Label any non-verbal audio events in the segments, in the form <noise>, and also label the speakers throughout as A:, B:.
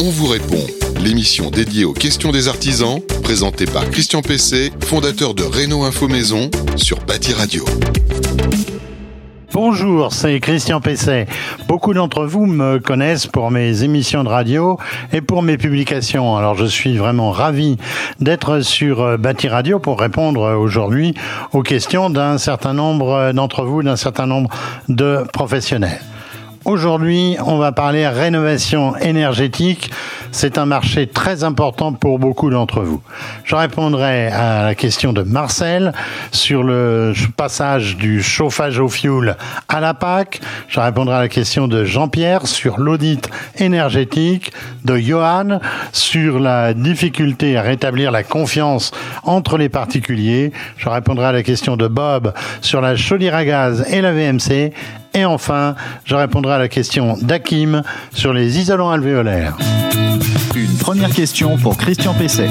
A: On vous répond, l'émission dédiée aux questions des artisans, présentée par Christian Pessé, fondateur de Renault Info Maison sur Bâti Radio.
B: Bonjour, c'est Christian Pesset. Beaucoup d'entre vous me connaissent pour mes émissions de radio et pour mes publications. Alors je suis vraiment ravi d'être sur Bâti Radio pour répondre aujourd'hui aux questions d'un certain nombre d'entre vous, d'un certain nombre de professionnels. Aujourd'hui, on va parler rénovation énergétique. C'est un marché très important pour beaucoup d'entre vous. Je répondrai à la question de Marcel sur le passage du chauffage au fioul à la PAC. Je répondrai à la question de Jean-Pierre sur l'audit énergétique, de Johan sur la difficulté à rétablir la confiance entre les particuliers. Je répondrai à la question de Bob sur la chaudière à gaz et la VMC et enfin, je répondrai à la question d'Akim sur les isolants alvéolaires.
C: Une première question pour Christian Pesset.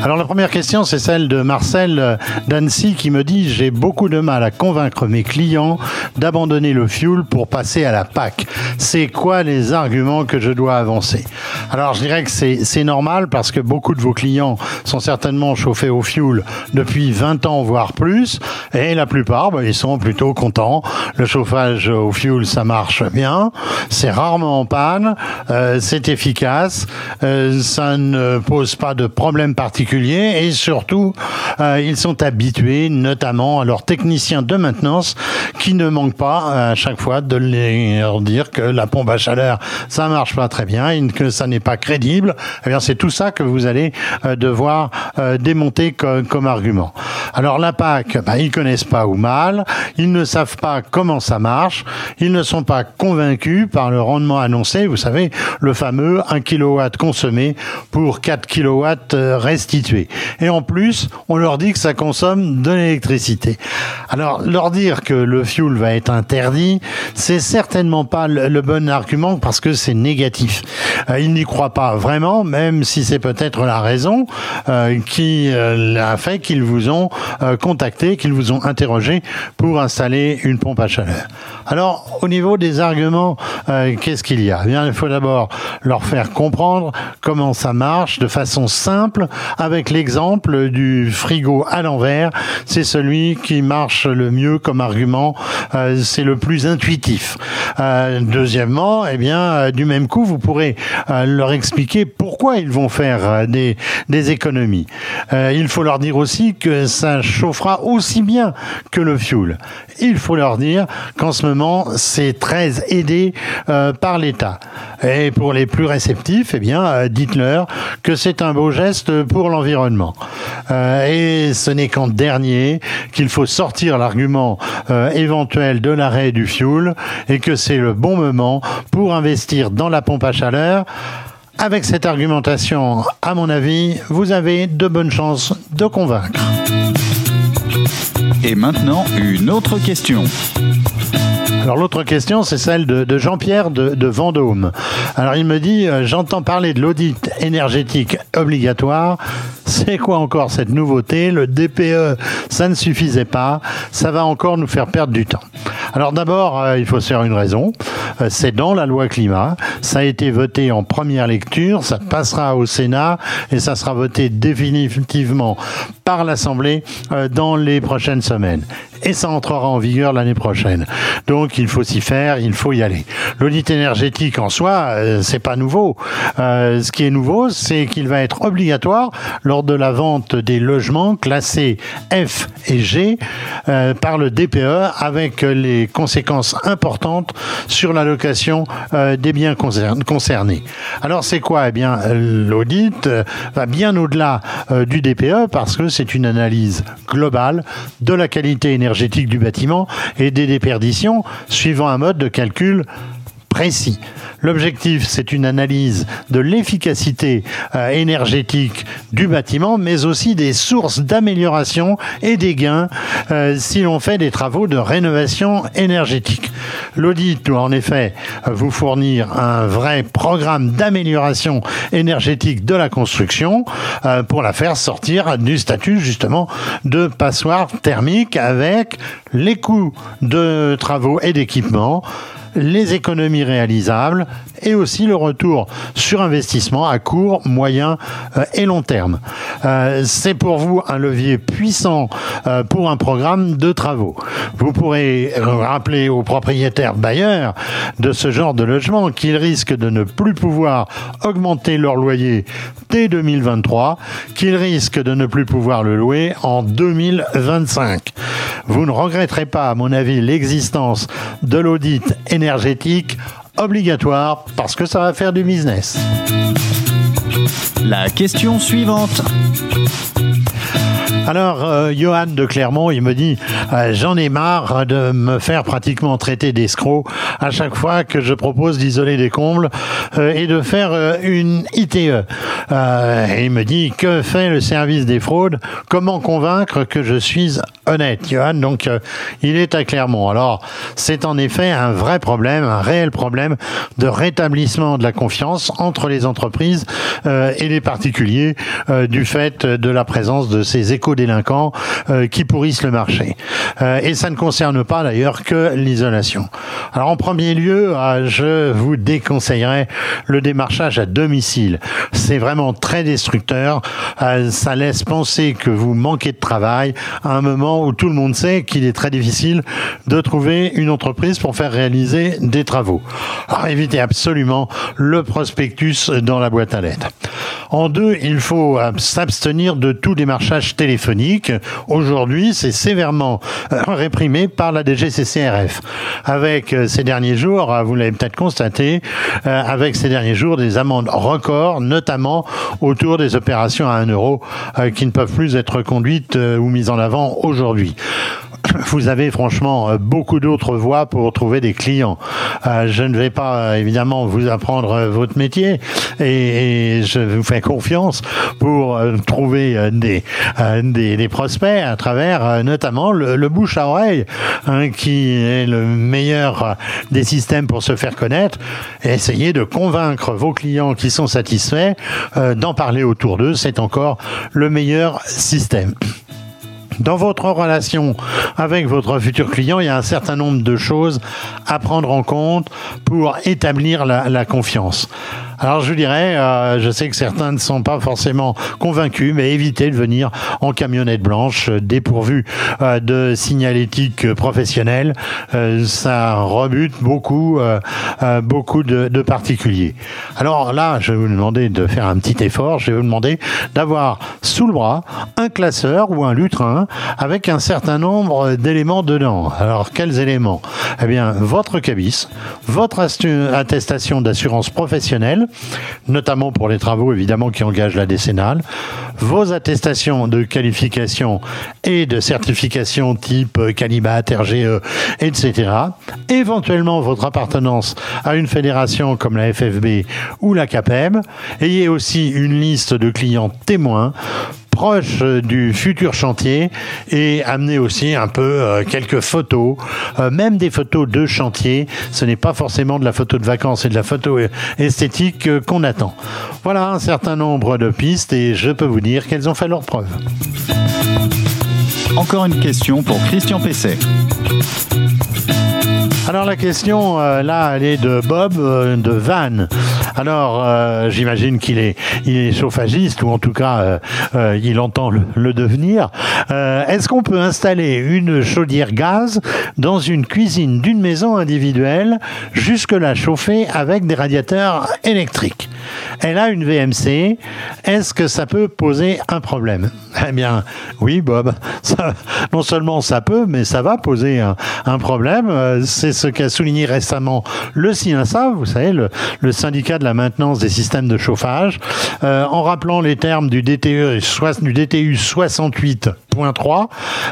B: Alors la première question, c'est celle de Marcel euh, d'Annecy qui me dit j'ai beaucoup de mal à convaincre mes clients d'abandonner le fuel pour passer à la PAC. C'est quoi les arguments que je dois avancer? Alors je dirais que c'est normal parce que beaucoup de vos clients sont certainement chauffés au fuel depuis 20 ans voire plus et la plupart bah, ils sont plutôt contents. Le chauffage au fuel ça marche bien, c'est rarement en panne, euh, c'est efficace, euh, ça ne pose pas de problème particulier et surtout euh, ils sont habitués notamment à leurs techniciens de maintenance qui ne manquent pas à chaque fois de leur dire que la pompe à chaleur ça marche pas très bien et que ça n'est pas crédible. Eh bien c'est tout ça que vous allez euh, devoir euh, démonter comme, argument. Alors la PAC, bah, ils connaissent pas ou mal, ils ne savent pas comment ça marche, ils ne sont pas convaincus par le rendement annoncé, vous savez, le fameux 1 kW consommé pour 4 kW et en plus, on leur dit que ça consomme de l'électricité. Alors, leur dire que le fuel va être interdit, c'est certainement pas le, bon argument parce que c'est négatif. Euh, ils n'y croient pas vraiment, même si c'est peut-être la raison euh, qui euh, a fait qu'ils vous ont contacté, qu'ils vous ont interrogé pour installer une pompe à chaleur. Alors, au niveau des arguments, qu'est-ce qu'il y a? Eh il faut d'abord leur faire comprendre comment ça marche de façon simple avec l'exemple du frigo à l'envers. C'est celui qui marche le mieux comme argument. Euh, c'est le plus intuitif. Euh, deuxièmement, eh euh, du même coup, vous pourrez leur expliquer pourquoi ils vont faire des, des économies. il faut leur dire aussi que ça chauffera aussi bien que le fuel. Il faut leur dire qu'en ce moment, c'est très aidé par l'État. Et pour les plus réceptifs, eh bien, dites-leur que c'est un beau geste pour l'environnement. Euh, et ce n'est qu'en dernier qu'il faut sortir l'argument euh, éventuel de l'arrêt du fuel et que c'est le bon moment pour investir dans la pompe à chaleur. Avec cette argumentation, à mon avis, vous avez de bonnes chances de convaincre.
C: Et maintenant, une autre question.
B: Alors l'autre question, c'est celle de, Jean-Pierre de, Vendôme. Alors il me dit, euh, j'entends parler de l'audit énergétique obligatoire. C'est quoi encore cette nouveauté? Le DPE, ça ne suffisait pas. Ça va encore nous faire perdre du temps. Alors d'abord, euh, il faut se faire une raison. Euh, c'est dans la loi climat. Ça a été voté en première lecture. Ça passera au Sénat et ça sera voté définitivement par l'Assemblée dans les prochaines semaines et ça entrera en vigueur l'année prochaine. Donc il faut s'y faire, il faut y aller. L'audit énergétique en soi, euh, c'est pas nouveau. Euh, ce qui est nouveau, c'est qu'il va être obligatoire lors de la vente des logements classés F et G euh, par le DPE avec les conséquences importantes sur la location des biens concernés. Alors c'est quoi? Eh bien l'audit va bien au-delà du DPE parce que c'est une analyse globale de la qualité énergétique du bâtiment et des déperditions suivant un mode de calcul précis. L'objectif, c'est une analyse de l'efficacité euh, énergétique du bâtiment, mais aussi des sources d'amélioration et des gains euh, si l'on fait des travaux de rénovation énergétique. L'audit doit en effet vous fournir un vrai programme d'amélioration énergétique de la construction euh, pour la faire sortir du statut justement de passoire thermique avec les coûts de travaux et d'équipements les économies réalisables et aussi le retour sur investissement à court, moyen euh, et long terme. Euh, c'est pour vous un levier puissant euh, pour un programme de travaux. Vous pourrez rappeler aux propriétaires bailleurs de ce genre de logement qu'ils risquent de ne plus pouvoir augmenter leur loyer dès 2023, qu'ils risquent de ne plus pouvoir le louer en 2025. Vous ne regretterez pas, à mon avis, l'existence de l'audit énergétique obligatoire parce que ça va faire du business.
C: La question suivante.
B: Alors, euh, Johan de Clermont, il me dit euh, J'en ai marre de me faire pratiquement traiter d'escroc à chaque fois que je propose d'isoler des combles euh, et de faire une ITE. et il me dit Que fait le service des fraudes? Comment convaincre que je suis honnête? Johan, donc, il est à Clermont. Alors, c'est en effet un vrai problème, un réel problème de rétablissement de la confiance entre les entreprises et les particuliers du fait de la présence de ces éco délinquants euh, qui pourrissent le marché. Euh, et ça ne concerne pas d'ailleurs que l'isolation. Alors en premier lieu, euh, je vous déconseillerais le démarchage à domicile. C'est vraiment très destructeur. ça laisse penser que vous manquez de travail à un moment où tout le monde sait qu'il est très difficile de trouver une entreprise pour faire réaliser des travaux. Alors évitez absolument le prospectus dans la boîte à lettres. En deux, il faut s'abstenir de tout démarchage téléphonique aujourd'hui, c'est sévèrement euh, réprimé par la DGCCRF. Avec euh, ces derniers jours, euh, vous l'avez peut-être constaté, avec ces derniers jours des amendes records, notamment autour des opérations à 1 euro qui ne peuvent plus être conduites ou mises en avant aujourd'hui <coughs> vous avez franchement euh, beaucoup d'autres voies pour trouver des clients. Euh, je ne vais pas euh, évidemment vous apprendre votre métier et, je vous fais confiance pour trouver des, des, prospects à travers notamment le, bouche à oreille hein, qui est le meilleur des systèmes pour se faire connaître et essayer de convaincre vos clients qui sont satisfaits d'en parler autour d'eux. C'est encore le meilleur système dans votre relation avec votre futur client, il y a un certain nombre de choses à prendre en compte pour établir la, confiance. Alors je dirais, euh, je sais que certains ne sont pas forcément convaincus, mais évitez de venir en camionnette blanche, euh, dépourvu euh, de signalétique professionnelle. ça rebute beaucoup, beaucoup de, de, particuliers. Alors là, je vais vous demander de faire un petit effort. Je vais vous demander d'avoir sous le bras un classeur ou un lutrin avec un certain nombre d'éléments dedans. Alors quels éléments? Eh bien, votre cabis, votre attestation d'assurance professionnelle, notamment pour les travaux évidemment qui engagent la décennale, vos attestations de qualification et de certification type Calibat, RGE, etc. Éventuellement votre appartenance à une fédération comme la FFB ou la CAPEM. Ayez aussi une liste de clients témoins proche du futur chantier et amener aussi un peu euh, quelques photos, euh, même des photos de chantier. Ce n'est pas forcément de la photo de vacances et de la photo esthétique euh, qu'on attend. Voilà un certain nombre de pistes et je peux vous dire qu'elles ont fait leur preuve.
C: Encore une question pour Christian Pesset.
B: Alors la question, là, elle est de Bob de Vannes. Alors, euh, j'imagine qu'il est, chauffagiste, ou en tout cas, euh, euh, il entend le, devenir. Est-ce qu'on peut installer une chaudière gaz dans une cuisine d'une maison individuelle, jusque-là chauffée avec des radiateurs électriques? Elle a une VMC. Est-ce que ça peut poser un problème? Eh bien, oui, Bob. <laughs> non seulement ça peut, mais ça va poser un, problème. Ce qu'a souligné récemment le CINSA, vous savez, le, syndicat de la maintenance des systèmes de chauffage, euh, en rappelant les termes du DTE, du DTU 68.3,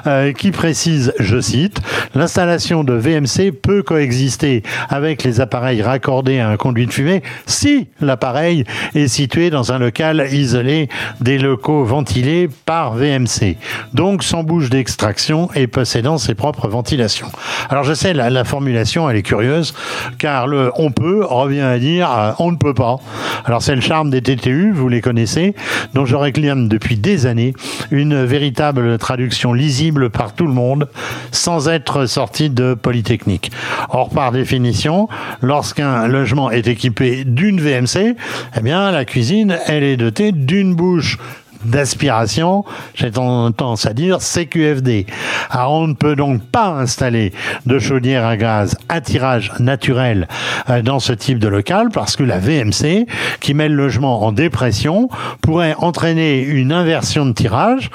B: euh, qui précise, je cite, l'installation de VMC peut coexister avec les appareils raccordés à un conduit de fumée si l'appareil est situé dans un local isolé des locaux ventilés par VMC, donc sans bouche d'extraction et possédant ses propres ventilations. Alors je sais, la, la formulation, elle est curieuse, car le on peut revient à dire euh, on ne peut pas. Alors c'est le charme des TTU, vous les connaissez, dont je réclame depuis des années une véritable traduction lisible par tout le monde sans être sorti de Polytechnique. Or, par définition, lorsqu'un logement est équipé d'une VMC, eh bien, la cuisine, elle est dotée d'une bouche d'aspiration, j'ai tendance à dire CQFD. Alors on ne peut donc pas installer de chaudière à gaz à tirage naturel euh, dans ce type de local parce que la VMC, qui met le logement en dépression, pourrait entraîner une inversion de tirage.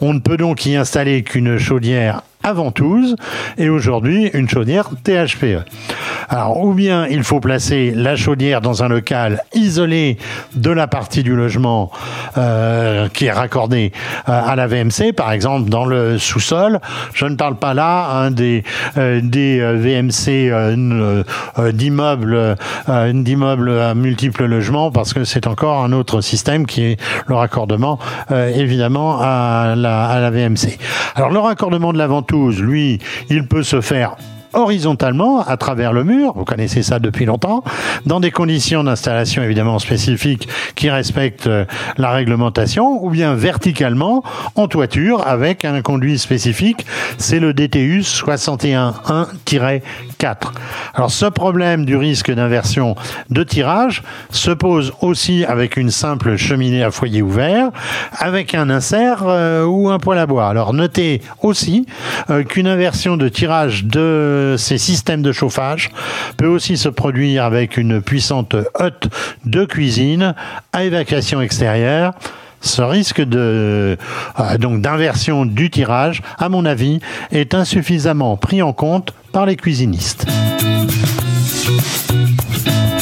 B: On ne peut donc y installer qu'une chaudière avant ventouse et aujourd'hui une chaudière THPE. Alors ou bien il faut placer la chaudière dans un local isolé de la partie du logement euh, qui est raccordée euh, à la VMC, par exemple dans le sous-sol. Je ne parle pas là hein, des, euh, VMC d'immeubles d'immeubles à multiples logements parce que c'est encore un autre système qui est le raccordement évidemment à la, à la VMC. Alors le raccordement de la ventouse lui, il peut se faire horizontalement à travers le mur, vous connaissez ça depuis longtemps, dans des conditions d'installation évidemment spécifiques qui respectent euh, la réglementation, ou bien verticalement en toiture avec un conduit spécifique, c'est le DTU 611-4. Alors ce problème du risque d'inversion de tirage se pose aussi avec une simple cheminée à foyer ouvert, avec un insert euh, ou un poêle à bois. Alors notez aussi euh, qu'une inversion de tirage de ces systèmes de chauffage peut aussi se produire avec une puissante hotte de cuisine à évacuation extérieure ce risque euh, donc d'inversion du tirage, à mon avis, est insuffisamment pris en compte par les cuisinistes.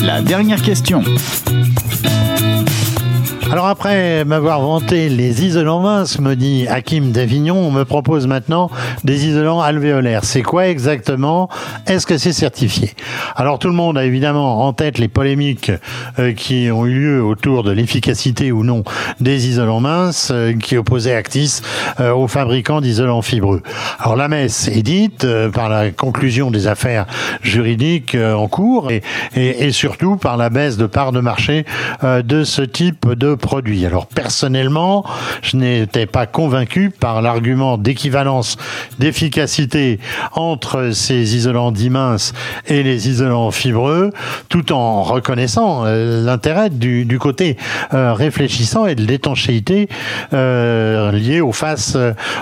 C: La dernière question.
B: Alors après m'avoir vanté les isolants minces, me dit Hakim d'Avignon, on me propose maintenant des isolants alvéolaires. C'est quoi exactement? Est-ce que c'est certifié? Alors tout le monde a évidemment en tête les polémiques euh, qui ont eu lieu autour de l'efficacité ou non des isolants minces euh, qui opposaient Actis euh, aux fabricants d'isolants fibreux. Alors la messe est dite par la conclusion des affaires juridiques en cours et, et, et, surtout par la baisse de part de marché de ce type de Alors personnellement, je n'étais pas convaincu par l'argument d'équivalence d'efficacité entre ces isolants dits minces et les isolants fibreux, tout en reconnaissant euh, l'intérêt du, du, côté euh, réfléchissant et de l'étanchéité euh, liée aux faces,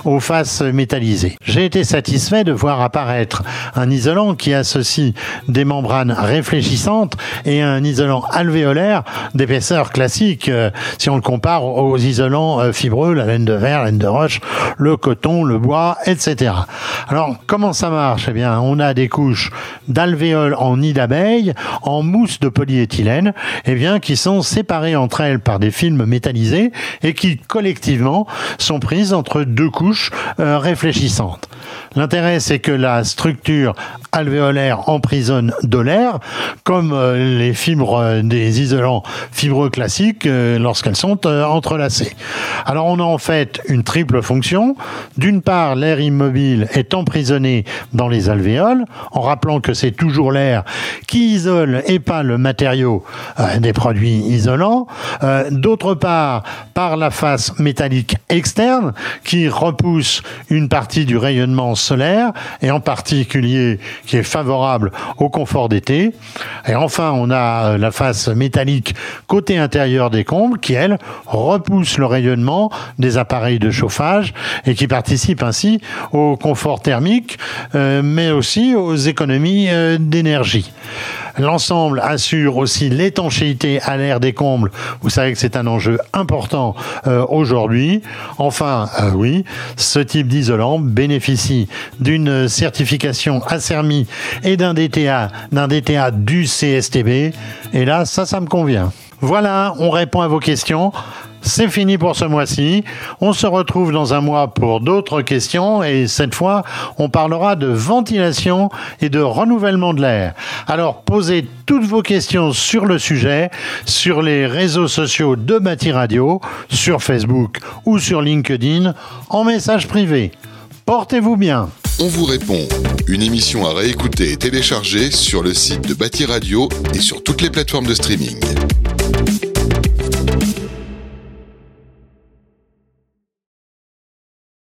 B: aux faces métallisées. J'ai été satisfait de voir apparaître un isolant qui associe des membranes réfléchissantes et un isolant alvéolaire d'épaisseur classique si on le compare aux isolants euh, fibreux, la laine de verre, la laine de roche, le coton, le bois, etc. Alors, comment ça marche? Eh bien, on a des couches d'alvéoles en nid d'abeille, en mousse de polyéthylène, eh bien, qui sont séparées entre elles par des films métallisés et qui, collectivement, sont prises entre deux couches euh, réfléchissantes. L'intérêt, c'est que la structure alvéolaire emprisonne de l'air, comme euh, les fibres des isolants fibreux classiques lorsqu'elles sont euh, entrelacées. Alors on a en fait une triple fonction. D'une part, l'air immobile est emprisonné dans les alvéoles, en rappelant que c'est toujours l'air qui isole et pas le matériau euh, des produits isolants. Euh, d'autre part, par la face métallique externe qui repousse une partie du rayonnement solaire et en particulier qui est favorable au confort d'été. Et enfin, on a la face métallique côté intérieur des combles qui, elle, repousse le rayonnement des appareils de chauffage et qui participe ainsi au confort thermique, euh, mais aussi aux économies euh, d'énergie. L'ensemble assure aussi l'étanchéité à l'air des combles. Vous savez que c'est un enjeu important euh, aujourd'hui. Enfin, oui, ce type d'isolant bénéficie d'une certification ACERMI et d'un DTA, d'un DTA du CSTB. Et là, ça, ça me convient. Voilà, on répond à vos questions. C'est fini pour ce mois-ci. On se retrouve dans un mois pour d'autres questions et cette fois, on parlera de ventilation et de renouvellement de l'air. Alors, posez toutes vos questions sur le sujet sur les réseaux sociaux de Bâti Radio, sur Facebook ou sur LinkedIn en message privé. Portez-vous bien.
A: On vous répond. Une émission à réécouter et télécharger sur le site de Bâti Radio et sur toutes les plateformes de streaming. Thank you.